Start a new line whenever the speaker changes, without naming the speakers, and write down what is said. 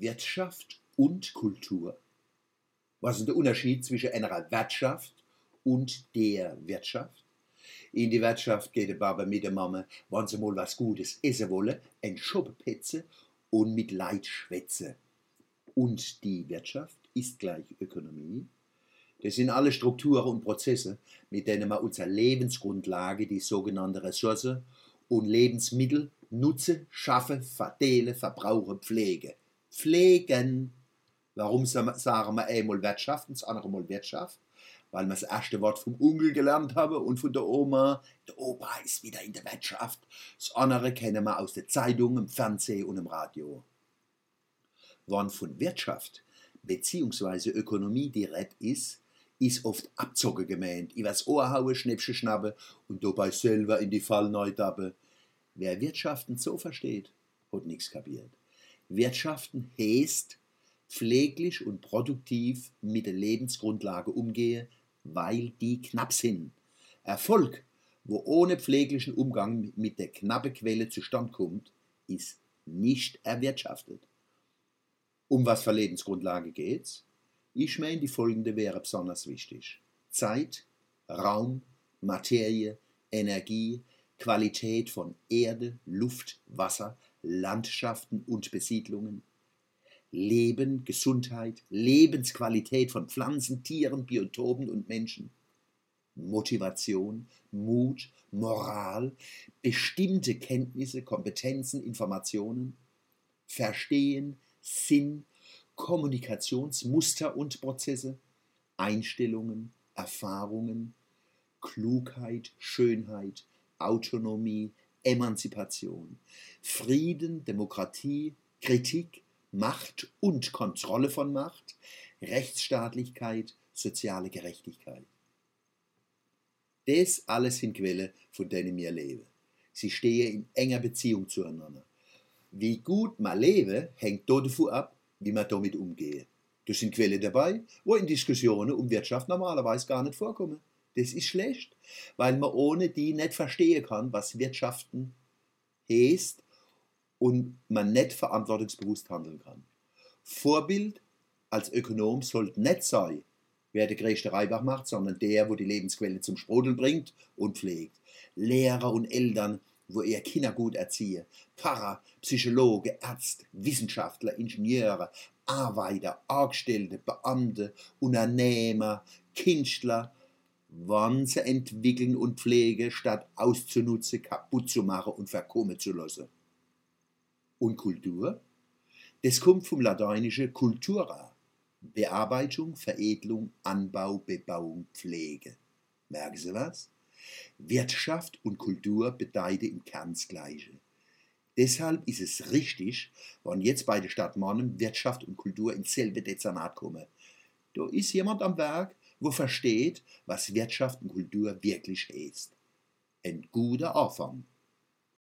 Wirtschaft und Kultur? Was ist der Unterschied zwischen einer Wirtschaft und der Wirtschaft? In die Wirtschaft geht der Baba mit der Mama, wenn sie mal was Gutes essen wollen, ein Schoppenpetze und mit Leid schwätze. Und die Wirtschaft ist gleich Ökonomie. Das sind alle Strukturen und Prozesse, mit denen wir unsere Lebensgrundlage, die sogenannte Ressource und Lebensmittel nutze, schaffe, verdele, verbrauche, pflege. Pflegen. Warum sagen wir einmal Wirtschaft und das andere Mal Wirtschaft? Weil wir das erste Wort vom Onkel gelernt haben und von der Oma. Der Opa ist wieder in der Wirtschaft. Das andere kennen wir aus der Zeitung, im Fernsehen und im Radio. Wann von Wirtschaft bzw. Ökonomie die Rede ist, ist oft Abzocke gemeint. Was Ohr haue, Schnäppchen schnappe und dabei selber in die Fall neu dabbe. Wer Wirtschaften so versteht, hat nichts kapiert. Wirtschaften heißt, pfleglich und produktiv mit der Lebensgrundlage umgehe, weil die knapp sind. Erfolg, wo ohne pfleglichen Umgang mit der knappen Quelle zustande kommt, ist nicht erwirtschaftet. Um was für Lebensgrundlage geht's? Ich meine, die folgende wäre besonders wichtig. Zeit, Raum, Materie, Energie, Qualität von Erde, Luft, Wasser, Landschaften und Besiedlungen, Leben, Gesundheit, Lebensqualität von Pflanzen, Tieren, Biotopen und Menschen, Motivation, Mut, Moral, bestimmte Kenntnisse, Kompetenzen, Informationen, Verstehen, Sinn, Kommunikationsmuster und Prozesse, Einstellungen, Erfahrungen, Klugheit, Schönheit, Autonomie, Emanzipation, Frieden, Demokratie, Kritik, Macht und Kontrolle von Macht, Rechtsstaatlichkeit, soziale Gerechtigkeit. Das alles sind Quelle, von denen wir leben. Sie stehen in enger Beziehung zueinander. Wie gut man lebe, hängt davon ab, wie man damit umgeht. Das sind Quellen dabei, wo in Diskussionen um Wirtschaft normalerweise gar nicht vorkommen. Das ist schlecht, weil man ohne die nicht verstehen kann, was Wirtschaften heißt und man nicht verantwortungsbewusst handeln kann. Vorbild als Ökonom sollte nicht sein, wer der größte Reibach macht, sondern der, wo die Lebensquelle zum Sprudeln bringt und pflegt. Lehrer und Eltern, wo ihr Kinder gut erziehe. Pfarrer, Psychologe, Ärzte, Wissenschaftler, Ingenieure, Arbeiter, Angestellte, Beamte, Unternehmer, Künstler, wann sie entwickeln und pflegen, statt auszunutzen, kaputt zu machen und verkommen zu lassen. Und Kultur? Das kommt vom lateinischen cultura, Bearbeitung, Veredelung, Anbau, Bebauung, Pflege. Merken Sie was? Wirtschaft und Kultur bedeuten im Kern das Gleiche. Deshalb ist es richtig, wenn jetzt bei der Stadt Monnem Wirtschaft und Kultur ins selbe Dezernat kommen. Da ist jemand am Werk, wo versteht, was Wirtschaft und Kultur wirklich heißt. Ein guter Anfang.